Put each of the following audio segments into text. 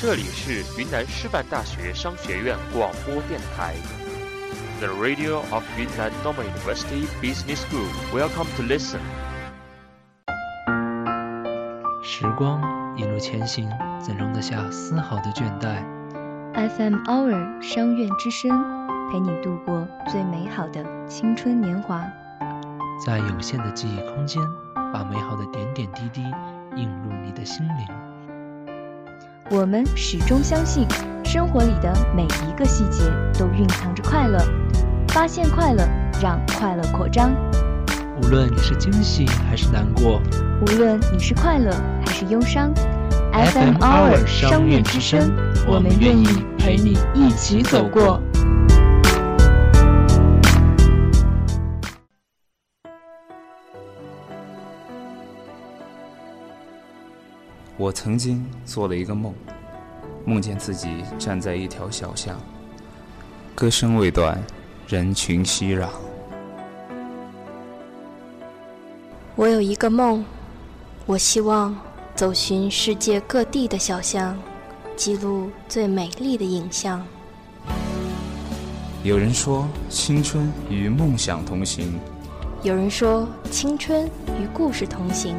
这里是云南师范大学商学院广播电台，The Radio of Yunnan Normal University Business School. Welcome to listen. 时光一路前行，怎容得下丝毫的倦怠？FM Hour 商院之声，陪你度过最美好的青春年华。在有限的记忆空间，把美好的点点滴滴映入你的心灵。我们始终相信，生活里的每一个细节都蕴藏着快乐。发现快乐，让快乐扩张。无论你是惊喜还是难过，无论你是快乐还是忧伤，FM Hour 商院之声，我们愿意陪你一起走过。我曾经做了一个梦，梦见自己站在一条小巷，歌声未断，人群熙攘。我有一个梦，我希望走寻世界各地的小巷，记录最美丽的影像。有人说青春与梦想同行，有人说青春与故事同行。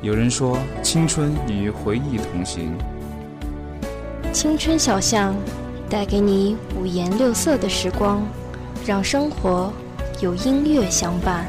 有人说，青春与回忆同行。青春小巷，带给你五颜六色的时光，让生活有音乐相伴。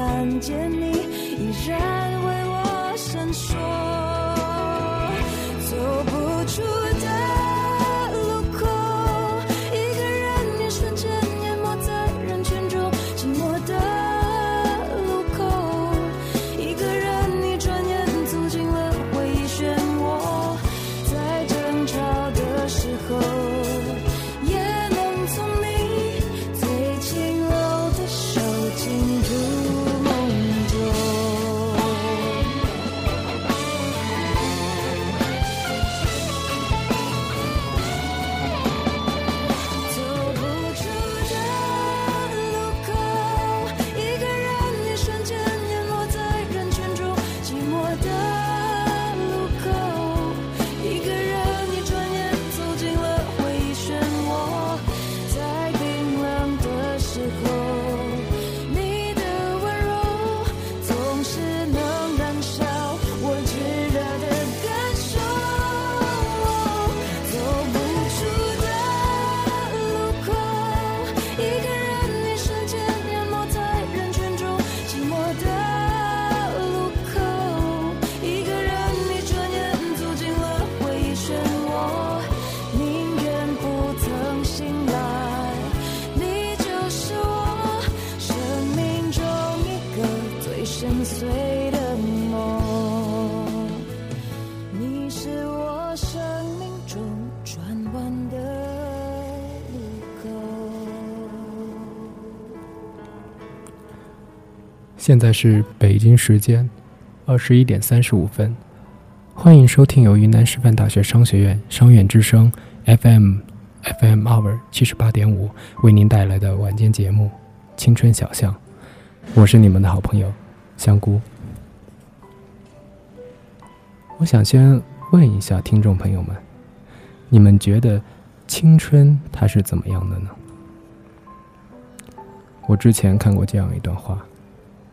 看见你依然为我闪烁。现在是北京时间二十一点三十五分，欢迎收听由云南师范大学商学院商院之声 FM FM hour 七十八点五为您带来的晚间节目《青春小巷》，我是你们的好朋友香菇。我想先问一下听众朋友们，你们觉得青春它是怎么样的呢？我之前看过这样一段话。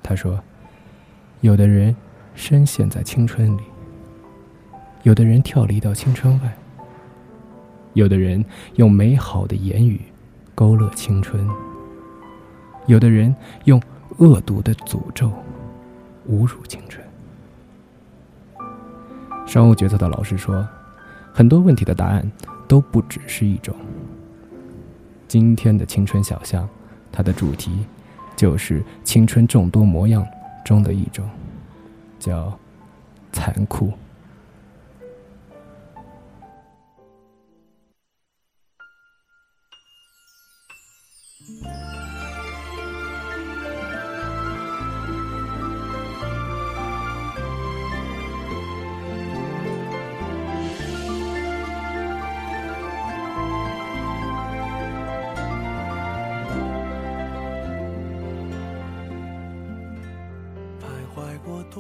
他说：“有的人深陷在青春里，有的人跳离到青春外，有的人用美好的言语勾勒青春，有的人用恶毒的诅咒侮辱青春。”商务决策的老师说：“很多问题的答案都不只是一种。”今天的青春小巷，它的主题。就是青春众多模样中的一种，叫残酷。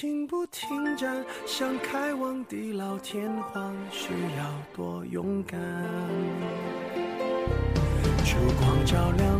情不停站，想开往地老天荒，需要多勇敢。烛光照亮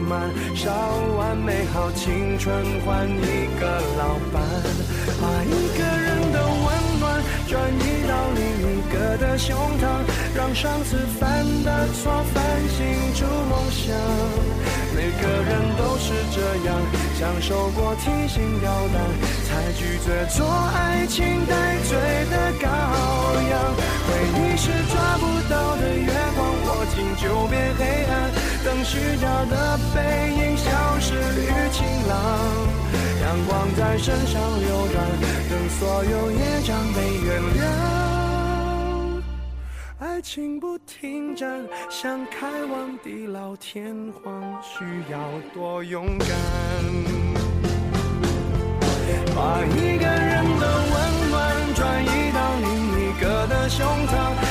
满，烧完美好青春换一个老伴，把一个人的温暖转移到另一个的胸膛，让上次犯的错反省出梦想。每个人都是这样，享受过提心吊胆，才拒绝做爱情带罪的羔羊。回忆是抓不到的月光，握紧就变黑暗。等虚假的背影消失于晴朗，阳光在身上流转，等所有业障被原谅。爱情不停站，想开往地老天荒，需要多勇敢。把一个人的温暖转移到另一个的胸膛。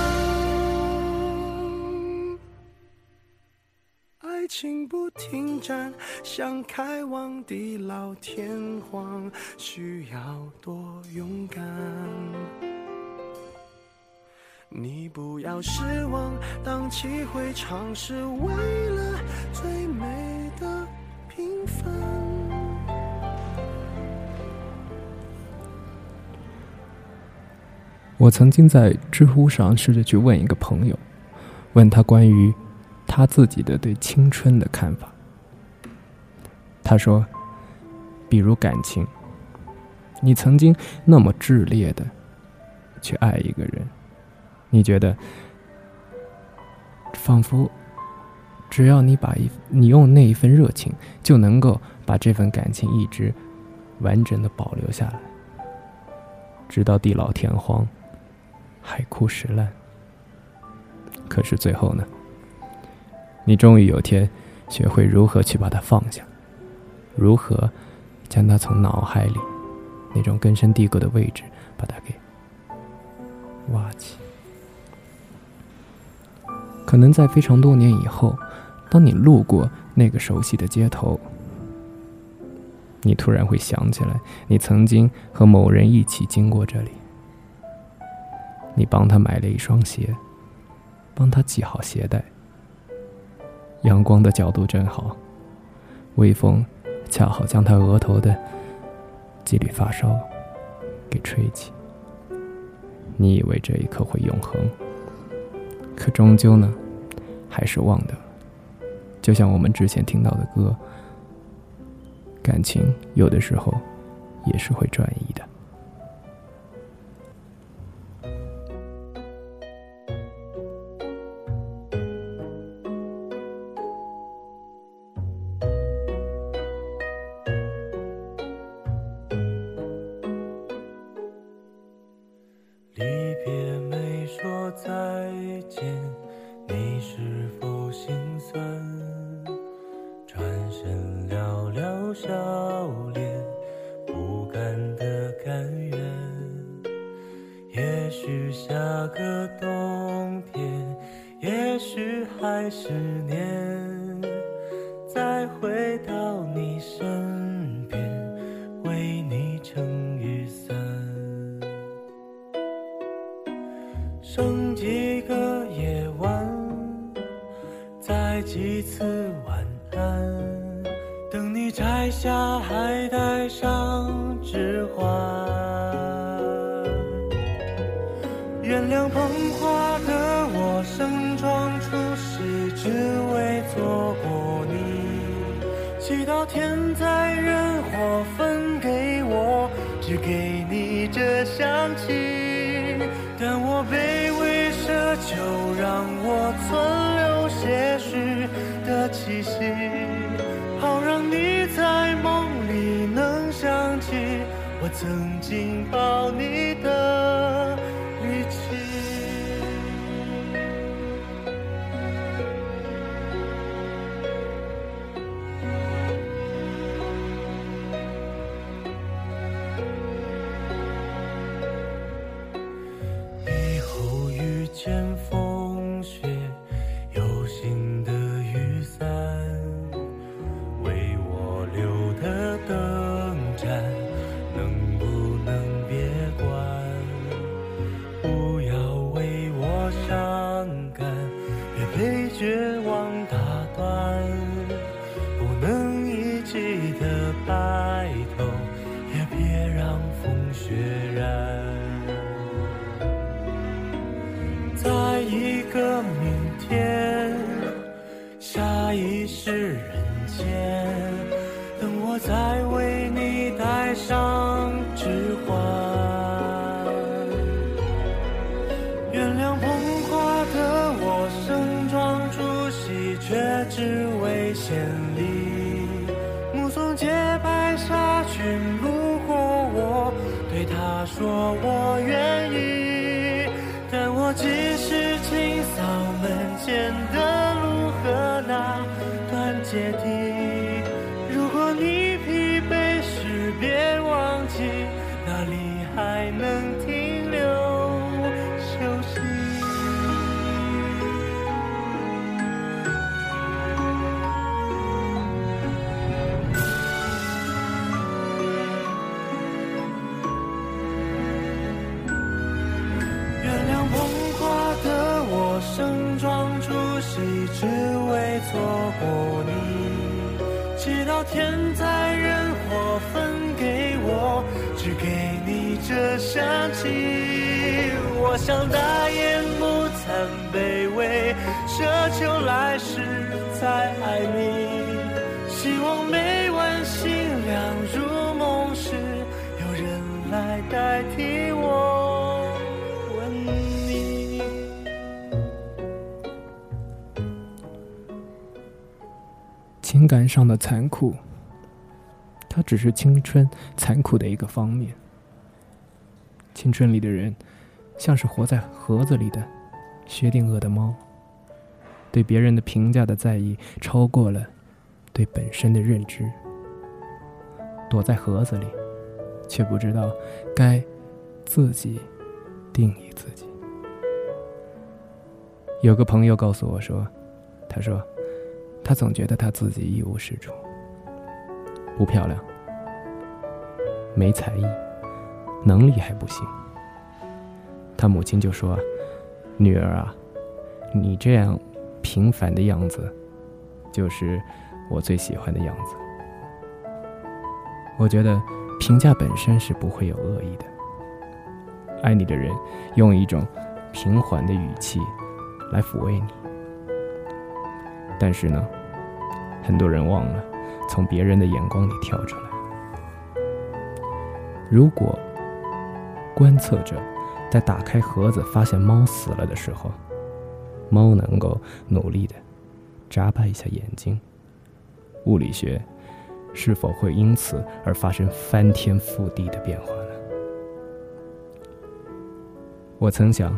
心不停站，想开往地老天荒，需要多勇敢。你不要失望，荡气回肠是为了最美的平凡。我曾经在知乎上试着去问一个朋友，问他关于他自己的对青春的看法。他说：“比如感情，你曾经那么炽烈的去爱一个人，你觉得仿佛只要你把一你用那一份热情，就能够把这份感情一直完整的保留下来，直到地老天荒。”海枯石烂，可是最后呢？你终于有天学会如何去把它放下，如何将它从脑海里那种根深蒂固的位置把它给挖起。可能在非常多年以后，当你路过那个熟悉的街头，你突然会想起来，你曾经和某人一起经过这里。你帮他买了一双鞋，帮他系好鞋带。阳光的角度正好，微风恰好将他额头的几缕发梢给吹起。你以为这一刻会永恒，可终究呢，还是忘的。就像我们之前听到的歌，感情有的时候也是会转移的。剩几个夜晚，再几次晚安，等你摘下海。紧抱你的力气，以后遇见风阶梯你这香气。我想大言不惭卑微，奢求来世再爱你。希望每晚星亮如梦时，有人来代替我吻你。情感上的残酷，它只是青春残酷的一个方面。青春里的人，像是活在盒子里的薛定谔的猫，对别人的评价的在意超过了对本身的认知，躲在盒子里，却不知道该自己定义自己。有个朋友告诉我说：“他说。”他总觉得他自己一无是处，不漂亮，没才艺，能力还不行。他母亲就说：“女儿啊，你这样平凡的样子，就是我最喜欢的样子。”我觉得评价本身是不会有恶意的。爱你的人用一种平缓的语气来抚慰你。但是呢，很多人忘了从别人的眼光里跳出来。如果观测者在打开盒子发现猫死了的时候，猫能够努力的眨巴一下眼睛，物理学是否会因此而发生翻天覆地的变化呢？我曾想，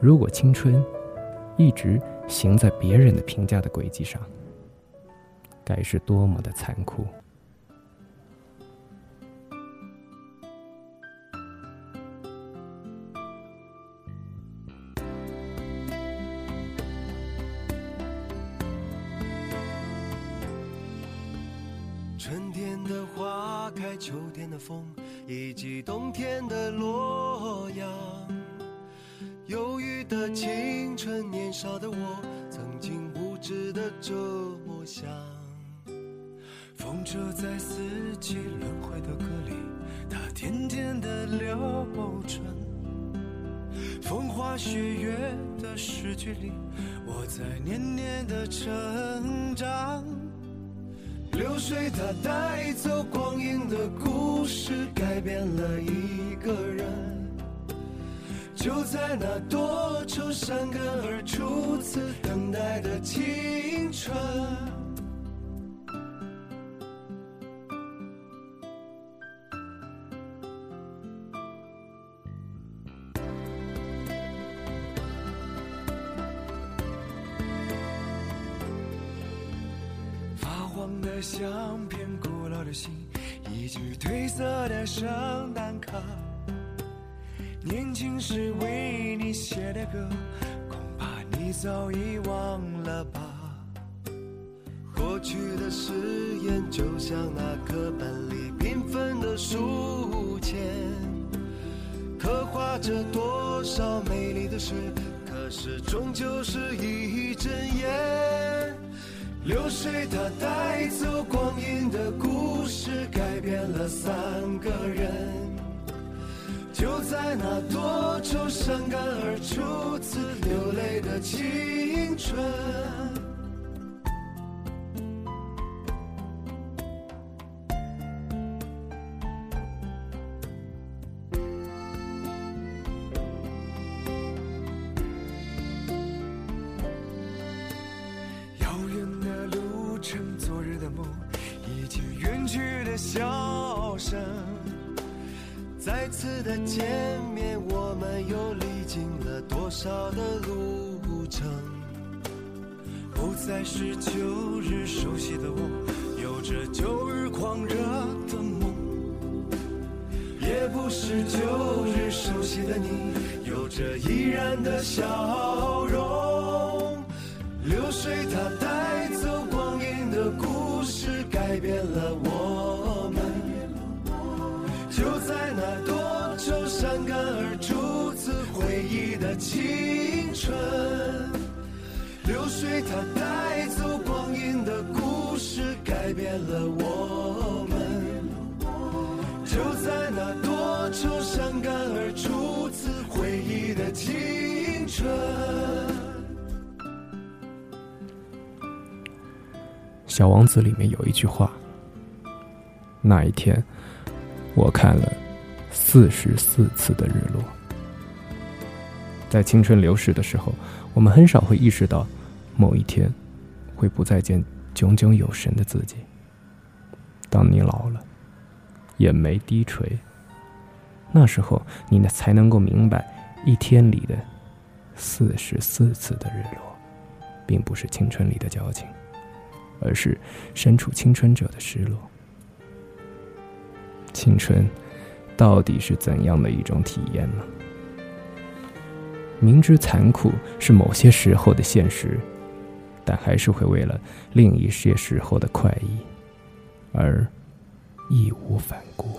如果青春一直……行在别人的评价的轨迹上，该是多么的残酷！风车在四季轮回的歌里，它甜甜的流转。风花雪月的诗句里，我在年年的成长。流水它带走光阴的故事，改变了一个人。就在那多愁善感而初次等待的青春，早已忘了吧。过去的誓言，就像那课本里缤纷的书签，刻画着多少美丽的诗，可是终究是一阵烟。流水它带走光阴的故事，改变了三个人。就在那多愁善感而初次流泪的青春，是旧日熟悉的你，有着依然的笑容。流水它带走光阴的故事，改变了我们。就在那多愁善感而初次回忆的青春。流水它带走光阴的故事，改变了我多愁善感而初次回忆的青春。小王子里面有一句话：那一天，我看了四十四次的日落。在青春流逝的时候，我们很少会意识到，某一天会不再见炯炯有神的自己。当你老了，眼眉低垂，那时候你呢才能够明白，一天里的四十四次的日落，并不是青春里的矫情，而是身处青春者的失落。青春到底是怎样的一种体验呢？明知残酷是某些时候的现实，但还是会为了另一些时候的快意而义无反顾。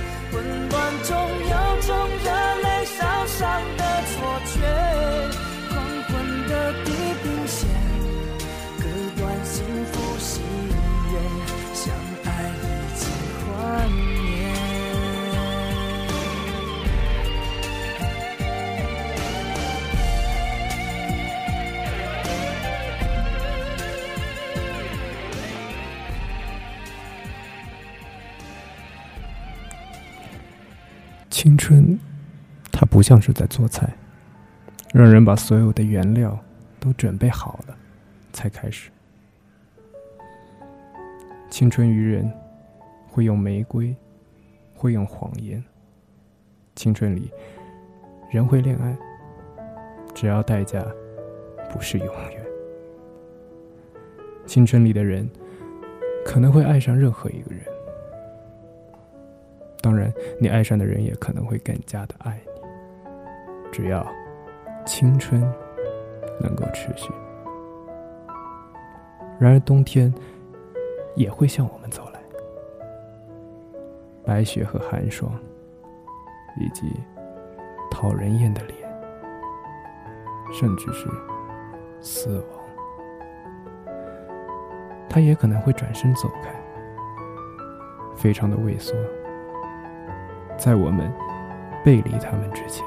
混乱中有种热泪烧伤的错觉，青春，它不像是在做菜，让人把所有的原料都准备好了才开始。青春愚人会用玫瑰，会用谎言。青春里，人会恋爱，只要代价不是永远。青春里的人可能会爱上任何一个人。当然，你爱上的人也可能会更加的爱你。只要青春能够持续。然而，冬天也会向我们走来，白雪和寒霜，以及讨人厌的脸，甚至是死亡。他也可能会转身走开，非常的畏缩。在我们背离他们之前，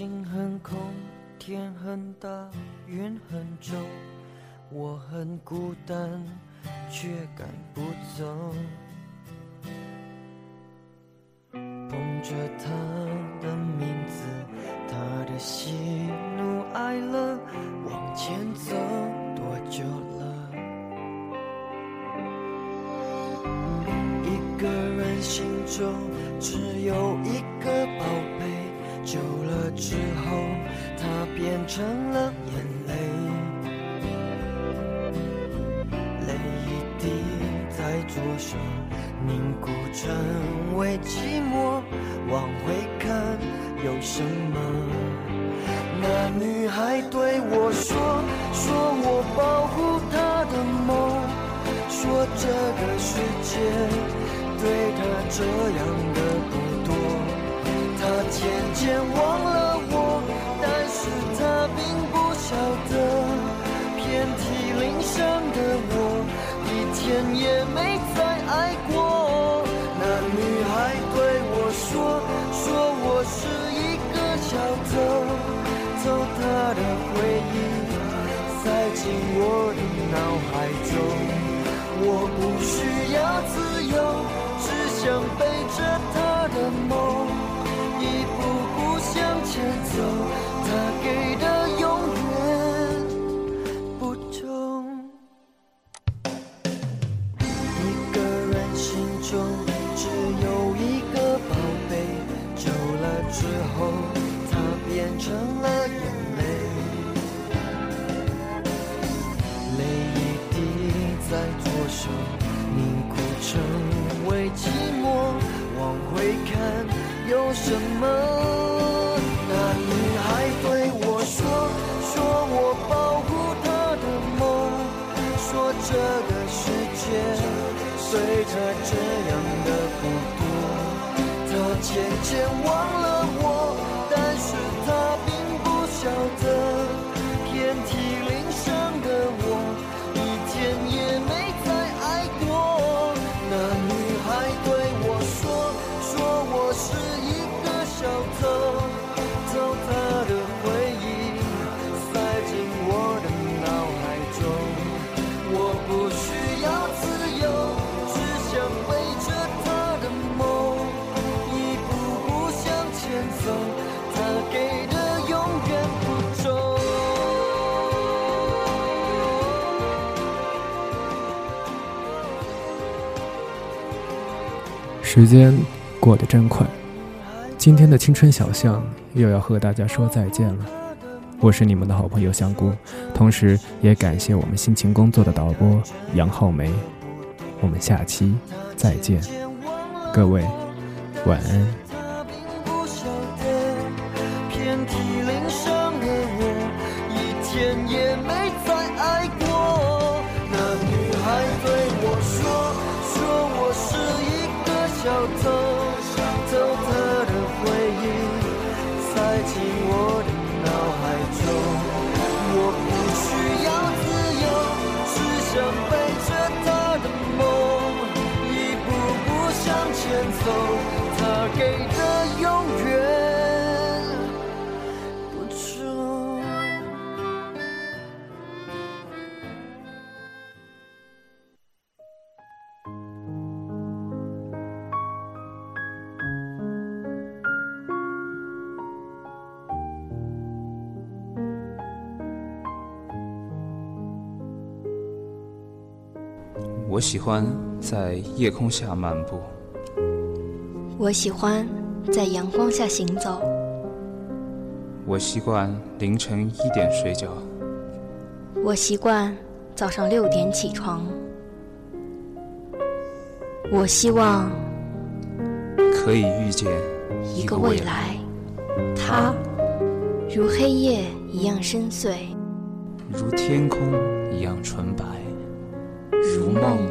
心很空，天很大，云很重，我很孤单，却赶不走。捧着它寂寞。往回看有什么？那女孩对我说，说我保护她的梦，说这个世界对她这样的不多。他渐渐忘了我，但是他并不晓得，遍体鳞伤的我，一天也没进我的脑海中。我不需要自由，只想背着她的梦。一步步向前走，他给的永远不同。一个人心中只有一个宝贝，久了之后，他变成了她渐渐忘给的永远时间过得真快，今天的青春小巷又要和大家说再见了，我是你们的好朋友香菇，同时也感谢我们辛勤工作的导播杨浩梅，我们下期再见，各位晚安。我喜欢在夜空下漫步。我喜欢在阳光下行走。我习惯凌晨一点睡觉。我习惯早上六点起床。我希望可以遇见一个未来，他如黑夜一样深邃，如天空一样纯白。如梦。